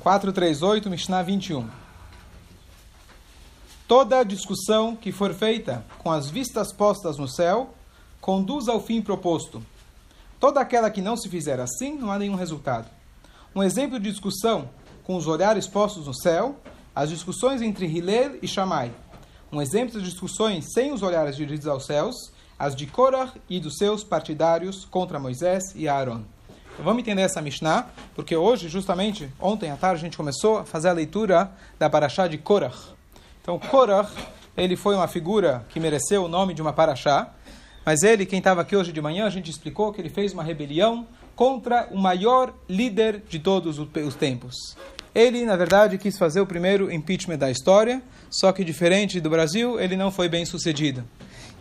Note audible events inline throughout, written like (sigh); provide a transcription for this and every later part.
438, Mishnah 21. Toda discussão que for feita com as vistas postas no céu conduz ao fim proposto. Toda aquela que não se fizer assim, não há nenhum resultado. Um exemplo de discussão com os olhares postos no céu, as discussões entre Hillel e Shammai. Um exemplo de discussões sem os olhares dirigidos aos céus, as de Korah e dos seus partidários contra Moisés e Aaron. Vamos entender essa Mishnah, porque hoje, justamente, ontem à tarde, a gente começou a fazer a leitura da Parashá de Korah. Então, Korah, ele foi uma figura que mereceu o nome de uma Parashá, mas ele, quem estava aqui hoje de manhã, a gente explicou que ele fez uma rebelião contra o maior líder de todos os tempos. Ele, na verdade, quis fazer o primeiro impeachment da história, só que diferente do Brasil, ele não foi bem sucedido.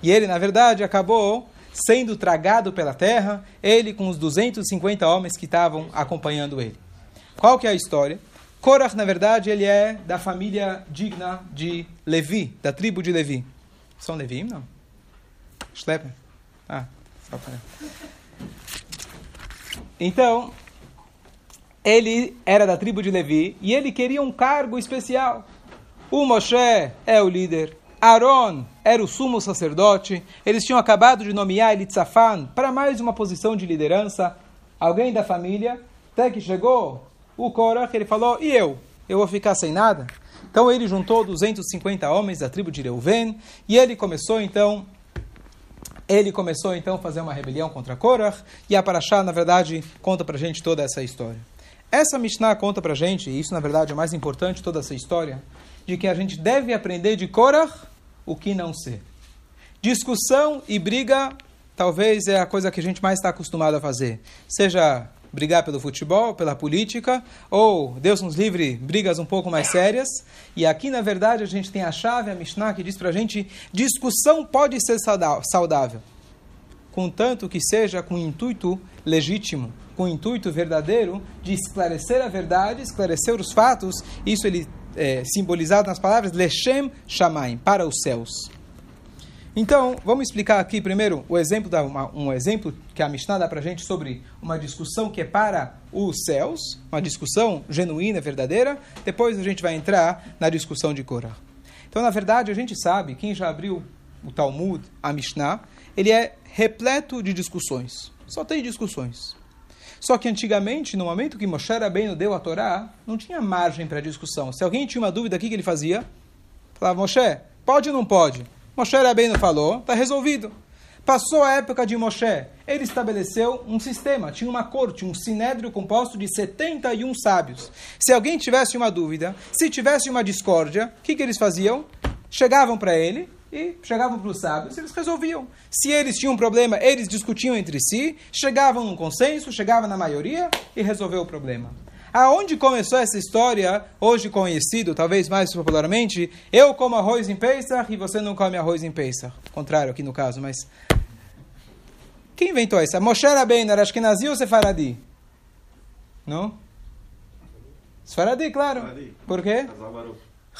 E ele, na verdade, acabou sendo tragado pela terra, ele com os 250 homens que estavam acompanhando ele. Qual que é a história? Korach, na verdade, ele é da família digna de Levi, da tribo de Levi. São Levi, não? Schlepper? Ah, só para... Então, ele era da tribo de Levi e ele queria um cargo especial. O Moshe é o líder, Aaron era o sumo sacerdote, eles tinham acabado de nomear Elitzafan para mais uma posição de liderança, alguém da família, até que chegou o Korach, ele falou, e eu? Eu vou ficar sem nada? Então ele juntou 250 homens da tribo de Reuven e ele começou então ele começou então a fazer uma rebelião contra Korach e a Parashá, na verdade, conta para gente toda essa história. Essa Mishnah conta para gente, e isso na verdade é o mais importante de toda essa história, de que a gente deve aprender de Korach o que não ser. Discussão e briga talvez é a coisa que a gente mais está acostumado a fazer. Seja brigar pelo futebol, pela política, ou, Deus nos livre, brigas um pouco mais sérias. E aqui, na verdade, a gente tem a chave, a Mishnah, que diz para a gente, discussão pode ser saudável, contanto que seja com intuito legítimo, com intuito verdadeiro de esclarecer a verdade, esclarecer os fatos. Isso ele é, simbolizado nas palavras Leshem Shamaim, para os céus. Então, vamos explicar aqui primeiro o exemplo da, uma, um exemplo que a Mishnah dá para gente sobre uma discussão que é para os céus, uma discussão genuína, verdadeira. Depois a gente vai entrar na discussão de Korah. Então, na verdade, a gente sabe, quem já abriu o Talmud, a Mishnah, ele é repleto de discussões. Só tem discussões. Só que antigamente, no momento que Moshe Rabbeinu deu a Torá, não tinha margem para discussão. Se alguém tinha uma dúvida, o que, ele fazia? Falava, Moshe, pode ou não pode? Moshe Rabbeinu falou, está resolvido. Passou a época de Moshe, ele estabeleceu um sistema, tinha uma corte, um sinédrio composto de 71 sábios. Se alguém tivesse uma dúvida, se tivesse uma discórdia, o que, que eles faziam? Chegavam para ele, e chegavam para os sábios e eles resolviam. Se eles tinham um problema, eles discutiam entre si, chegavam num consenso, chegavam na maioria e resolveu o problema. Aonde começou essa história, hoje conhecido, talvez mais popularmente, eu como arroz em Pesach e você não come arroz em Pesach. Contrário aqui no caso, mas... Quem inventou isso? Moshe Rabbeinu era Ashkenazi ou Sefaradi? Não? Sefaradi, claro. Por quê?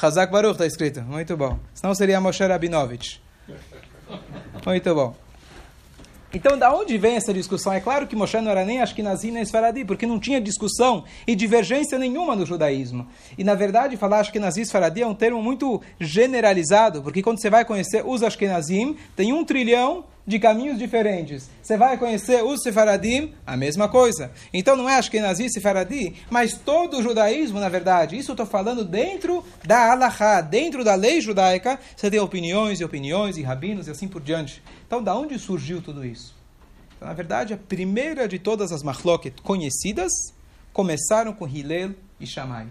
Hazak Baruch está escrito. Muito bom. Senão seria Moshe Rabinovich. Muito bom. Então, da onde vem essa discussão? É claro que Moshe não era nem Ashkenazi nem Sfaradi, porque não tinha discussão e divergência nenhuma no judaísmo. E, na verdade, falar Ashkenazi e Sfaradi é um termo muito generalizado, porque quando você vai conhecer os Ashkenazim, tem um trilhão de caminhos diferentes. Você vai conhecer os Sefaradim, a mesma coisa. Então não é Ashkenazi e Sefaradi, mas todo o judaísmo, na verdade. Isso eu estou falando dentro da Alahá, dentro da lei judaica. Você tem opiniões e opiniões e rabinos e assim por diante. Então, da onde surgiu tudo isso? Então, na verdade, a primeira de todas as machloket conhecidas começaram com Hillel e Shammai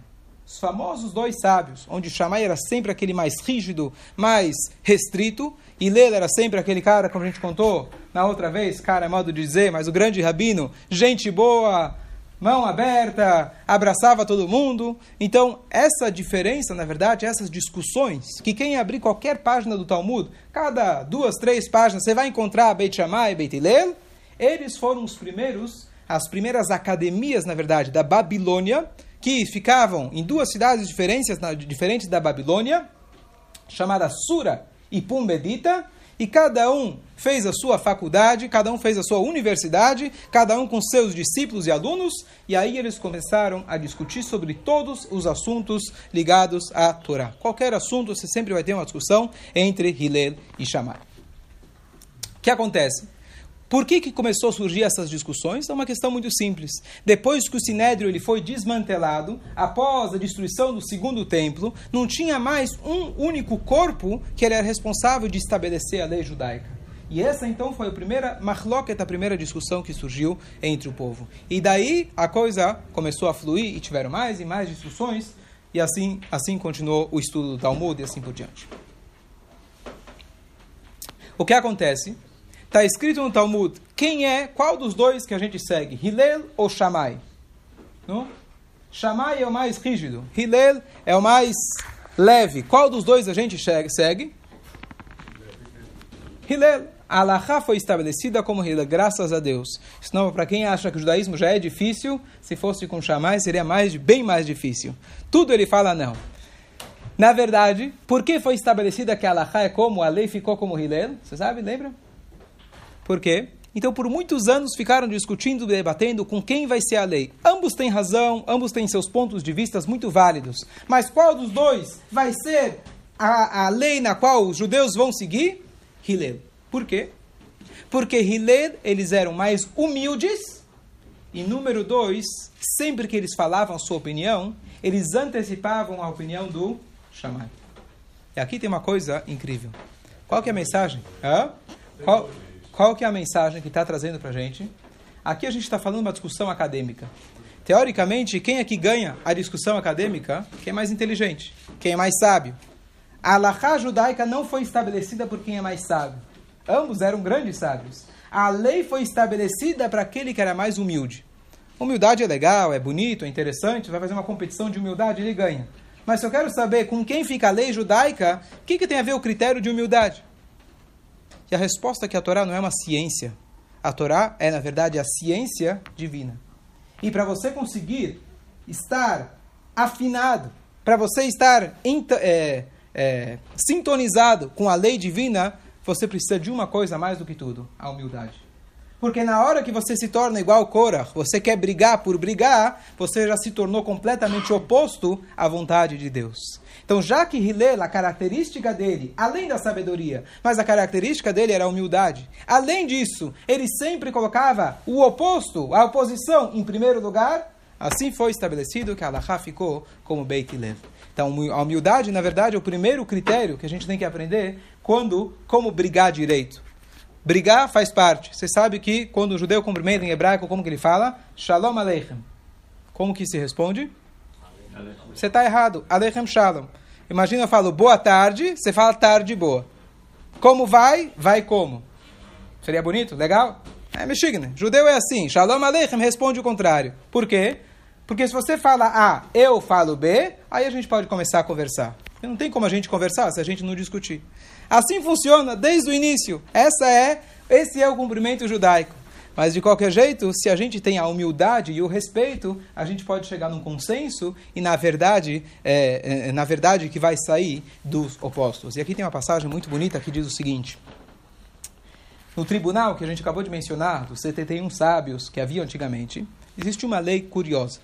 os famosos dois sábios, onde Shammai era sempre aquele mais rígido, mais restrito, e Lela era sempre aquele cara, como a gente contou na outra vez, cara é modo de dizer, mas o grande rabino, gente boa, mão aberta, abraçava todo mundo. Então, essa diferença, na verdade, essas discussões, que quem abrir qualquer página do Talmud, cada duas, três páginas, você vai encontrar Beit Shammai e Beit Hillel, eles foram os primeiros, as primeiras academias, na verdade, da Babilônia, que ficavam em duas cidades diferentes, da Babilônia, chamadas Sura e Pumbedita, e cada um fez a sua faculdade, cada um fez a sua universidade, cada um com seus discípulos e alunos, e aí eles começaram a discutir sobre todos os assuntos ligados à Torá. Qualquer assunto, você sempre vai ter uma discussão entre Hillel e Shammai. O que acontece? Por que, que começou a surgir essas discussões? É uma questão muito simples. Depois que o Sinédrio ele foi desmantelado, após a destruição do segundo templo, não tinha mais um único corpo que era responsável de estabelecer a lei judaica. E essa então foi a primeira marloqueta, a primeira discussão que surgiu entre o povo. E daí a coisa começou a fluir e tiveram mais e mais discussões, e assim, assim continuou o estudo do Talmud e assim por diante. O que acontece? Está escrito no Talmud quem é, qual dos dois que a gente segue, Hillel ou Shammai? Não? Shammai é o mais rígido, Hillel é o mais leve. Qual dos dois a gente segue? Hillel. A Alaha foi estabelecida como Hillel, graças a Deus. Senão, para quem acha que o judaísmo já é difícil, se fosse com Shammai seria mais, bem mais difícil. Tudo ele fala não. Na verdade, por que foi estabelecida que a Alaha é como, a lei ficou como Hillel? Você sabe, lembra? Por quê? Então, por muitos anos ficaram discutindo, debatendo com quem vai ser a lei. Ambos têm razão, ambos têm seus pontos de vista muito válidos. Mas qual dos dois vai ser a, a lei na qual os judeus vão seguir? Hillel. Por quê? Porque Hillel, eles eram mais humildes. E número dois, sempre que eles falavam a sua opinião, eles antecipavam a opinião do Shammai. E aqui tem uma coisa incrível. Qual que é a mensagem? Hã? Qual... Qual que é a mensagem que está trazendo para a gente? Aqui a gente está falando uma discussão acadêmica. Teoricamente, quem é que ganha a discussão acadêmica? Quem é mais inteligente, quem é mais sábio. A Alahá judaica não foi estabelecida por quem é mais sábio. Ambos eram grandes sábios. A lei foi estabelecida para aquele que era mais humilde. Humildade é legal, é bonito, é interessante, vai fazer uma competição de humildade, ele ganha. Mas se eu quero saber com quem fica a lei judaica, o que, que tem a ver o critério de humildade? E a resposta é que a Torá não é uma ciência. A Torá é, na verdade, a ciência divina. E para você conseguir estar afinado, para você estar é, é, sintonizado com a lei divina, você precisa de uma coisa mais do que tudo: a humildade. Porque na hora que você se torna igual Korah, você quer brigar por brigar, você já se tornou completamente oposto à vontade de Deus. Então, já que Hillel, a característica dele, além da sabedoria, mas a característica dele era a humildade. Além disso, ele sempre colocava o oposto, a oposição, em primeiro lugar. Assim foi estabelecido que Allah ficou como Beit Hillel. Então, a humildade, na verdade, é o primeiro critério que a gente tem que aprender quando, como brigar direito. Brigar faz parte. Você sabe que quando o judeu cumprimenta em hebraico, como que ele fala? Shalom Aleichem. Como que se responde? Você está errado. Aleichem Shalom. Imagina eu falo boa tarde, você fala tarde boa. Como vai? Vai como? Seria bonito? Legal? É Mexigna. Judeu é assim. Shalom Aleichem responde o contrário. Por quê? Porque se você fala A, eu falo B, aí a gente pode começar a conversar. Não tem como a gente conversar se a gente não discutir. Assim funciona desde o início. Essa é, esse é o cumprimento judaico. Mas de qualquer jeito, se a gente tem a humildade e o respeito, a gente pode chegar num consenso e na verdade, é, é, na verdade que vai sair dos opostos. E aqui tem uma passagem muito bonita que diz o seguinte: no tribunal que a gente acabou de mencionar, dos 71 sábios que havia antigamente, existe uma lei curiosa.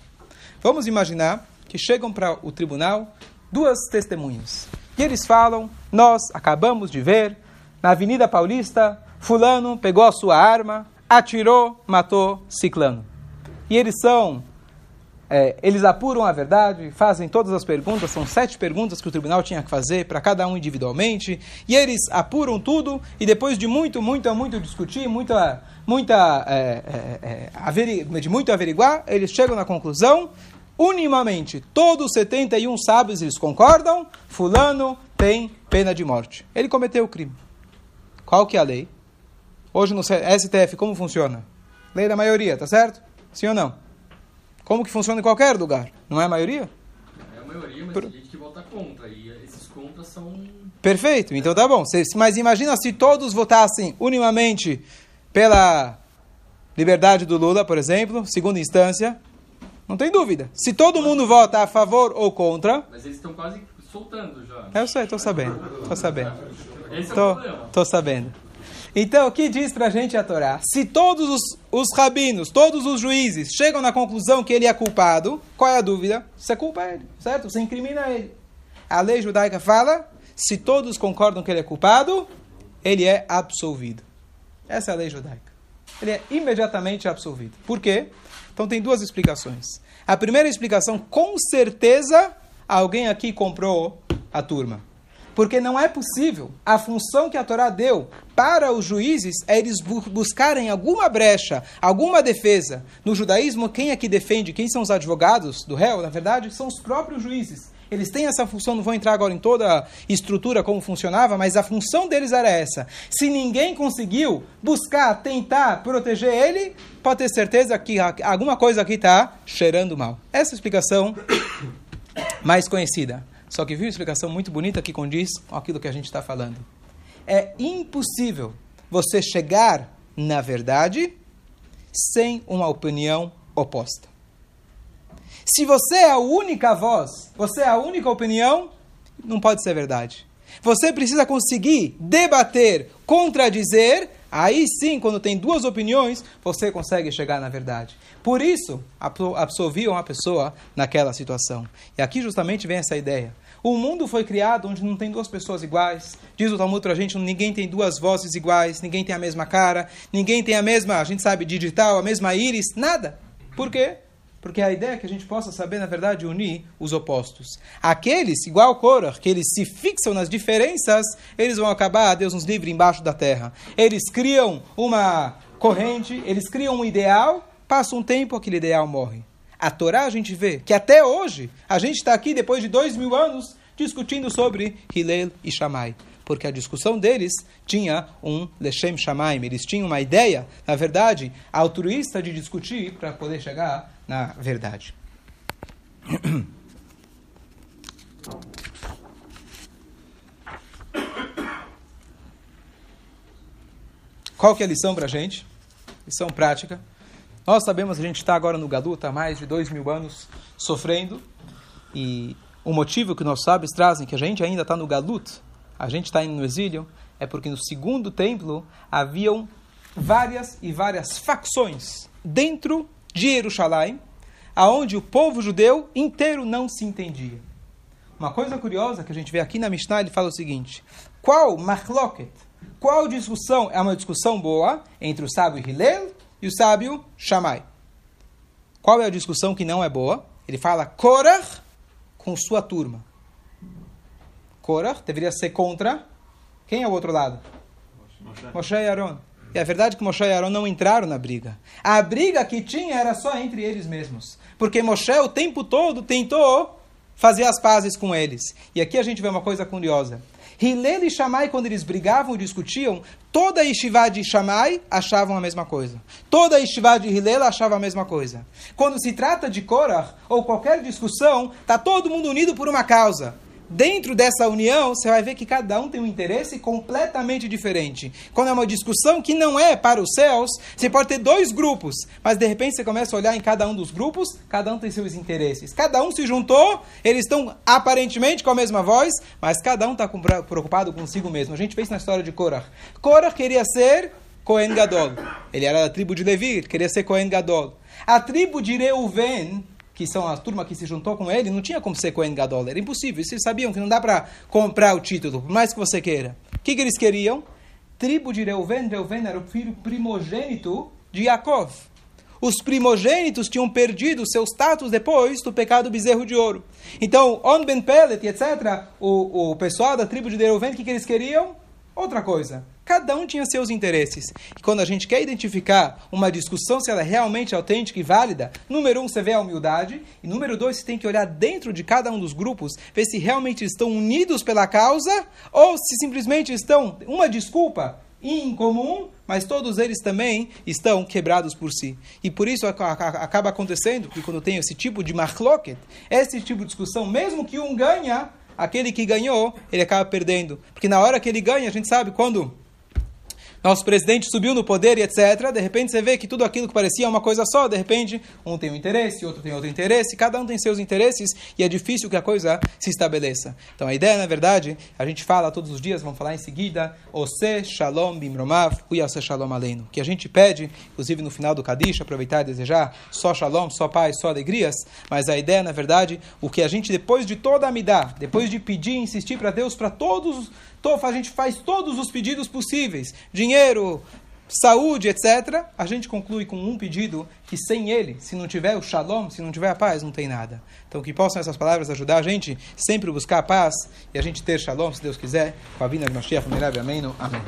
Vamos imaginar que chegam para o tribunal duas testemunhas. E eles falam: Nós acabamos de ver na Avenida Paulista, Fulano pegou a sua arma, atirou, matou Ciclano. E eles são, é, eles apuram a verdade, fazem todas as perguntas, são sete perguntas que o tribunal tinha que fazer para cada um individualmente, e eles apuram tudo, e depois de muito, muito, muito discutir, muita, muita, é, é, é de muito averiguar, eles chegam na conclusão, unimamente, todos os 71 sábios, eles concordam, fulano tem pena de morte. Ele cometeu o crime. Qual que é a lei? Hoje no STF, como funciona? Lei da maioria, tá certo? Sim ou não? Como que funciona em qualquer lugar? Não é a maioria? É a maioria, mas Por... tem gente que vota contra. E esses contras são. Perfeito, então tá bom. Mas imagina se todos votassem unimamente pela liberdade do Lula, por exemplo, segunda instância. Não tem dúvida. Se todo mundo vota a favor ou contra. Mas eles estão quase soltando já. Eu sei, estou sabendo. Estou sabendo. Esse é sabendo. Então, o que diz pra gente a Torá? Se todos os, os rabinos, todos os juízes chegam na conclusão que ele é culpado, qual é a dúvida? Você culpa ele, certo? Você incrimina ele. A lei judaica fala, se todos concordam que ele é culpado, ele é absolvido. Essa é a lei judaica. Ele é imediatamente absolvido. Por quê? Então tem duas explicações. A primeira explicação, com certeza, alguém aqui comprou a turma. Porque não é possível. A função que a Torá deu para os juízes é eles bu buscarem alguma brecha, alguma defesa. No judaísmo, quem é que defende? Quem são os advogados do réu? Na verdade, são os próprios juízes. Eles têm essa função, não vou entrar agora em toda a estrutura como funcionava, mas a função deles era essa. Se ninguém conseguiu buscar, tentar proteger ele, pode ter certeza que alguma coisa aqui está cheirando mal. Essa é explicação (coughs) mais conhecida. Só que viu uma explicação muito bonita que condiz com aquilo que a gente está falando. É impossível você chegar na verdade sem uma opinião oposta. Se você é a única voz, você é a única opinião, não pode ser verdade. Você precisa conseguir debater, contradizer, aí sim, quando tem duas opiniões, você consegue chegar na verdade. Por isso, absolviam uma pessoa naquela situação. E aqui justamente vem essa ideia. O mundo foi criado onde não tem duas pessoas iguais. Diz o Talmud para a gente, ninguém tem duas vozes iguais, ninguém tem a mesma cara, ninguém tem a mesma, a gente sabe, digital, a mesma íris, nada. Por quê? Porque a ideia é que a gente possa saber, na verdade, unir os opostos. Aqueles, igual Korah, que eles se fixam nas diferenças, eles vão acabar, Deus nos livre, embaixo da terra. Eles criam uma corrente, eles criam um ideal, passa um tempo, aquele ideal morre. A Torá a gente vê que até hoje, a gente está aqui depois de dois mil anos discutindo sobre Hillel e Shammai. Porque a discussão deles tinha um Leshem Shamaim, eles tinham uma ideia, na verdade, altruísta de discutir para poder chegar na verdade. Qual que é a lição para a gente? Lição prática. Nós sabemos que a gente está agora no Galuta há mais de dois mil anos sofrendo e o motivo que nossos sábios trazem que a gente ainda está no Galut, a gente está indo no exílio, é porque no segundo templo haviam várias e várias facções dentro de Jerusalém, aonde o povo judeu inteiro não se entendia. Uma coisa curiosa que a gente vê aqui na Mishnah, ele fala o seguinte: qual machloket, qual discussão é uma discussão boa entre o sábio Hillel e o sábio Shammai. Qual é a discussão que não é boa? Ele fala Korah com sua turma. Korah deveria ser contra quem é o outro lado? Moshe, e Aaron. E a verdade é que Moshe e Aaron não entraram na briga. A briga que tinha era só entre eles mesmos. Porque Moshe o tempo todo tentou fazer as pazes com eles. E aqui a gente vê uma coisa curiosa. Hillel e Shammai, quando eles brigavam e discutiam, toda a Yeshiva de Shammai achavam a mesma coisa. Toda a Yeshiva de Hillel achava a mesma coisa. Quando se trata de Korah ou qualquer discussão, está todo mundo unido por uma causa dentro dessa união, você vai ver que cada um tem um interesse completamente diferente. Quando é uma discussão que não é para os céus, você pode ter dois grupos, mas de repente você começa a olhar em cada um dos grupos, cada um tem seus interesses. Cada um se juntou, eles estão aparentemente com a mesma voz, mas cada um está preocupado consigo mesmo. A gente fez na história de Korah. Korah queria ser Cohen Gadol. Ele era da tribo de Levi, queria ser Cohen Gadol. A tribo de Reuven que são a turma que se juntou com ele, não tinha como ser Cohen Gadol, era impossível. Eles sabiam que não dá para comprar o título, por mais que você queira. O que, que eles queriam? Tribo de Reuven, Reuven era o filho primogênito de Yaakov. Os primogênitos tinham perdido seu status depois do pecado bezerro de ouro. Então, On Ben Pelet, etc., o, o pessoal da tribo de Reuven, o que, que eles queriam? Outra coisa Cada um tinha seus interesses. E quando a gente quer identificar uma discussão se ela é realmente autêntica e válida, número um, você vê a humildade, e número dois, você tem que olhar dentro de cada um dos grupos, ver se realmente estão unidos pela causa ou se simplesmente estão uma desculpa em comum, mas todos eles também estão quebrados por si. E por isso acaba acontecendo que quando tem esse tipo de marloket, esse tipo de discussão, mesmo que um ganha, aquele que ganhou, ele acaba perdendo. Porque na hora que ele ganha, a gente sabe quando nosso presidente subiu no poder e etc. De repente você vê que tudo aquilo que parecia uma coisa só, de repente um tem um interesse, outro tem outro interesse, cada um tem seus interesses e é difícil que a coisa se estabeleça. Então a ideia, na verdade, a gente fala todos os dias, vamos falar em seguida, Ose Shalom Bimromav, Uyase Shalom Aleinu. Que a gente pede, inclusive no final do Kadish, aproveitar e desejar só Shalom, só paz, só alegrias, mas a ideia, na verdade, o que a gente, depois de toda a Midah, depois de pedir e insistir para Deus, para todos, a gente faz todos os pedidos possíveis, dinheiro, saúde, etc., a gente conclui com um pedido que sem ele, se não tiver o shalom, se não tiver a paz, não tem nada. Então que possam essas palavras ajudar a gente sempre buscar a paz e a gente ter shalom, se Deus quiser, com a vinda de Mashiach, amém. Amém.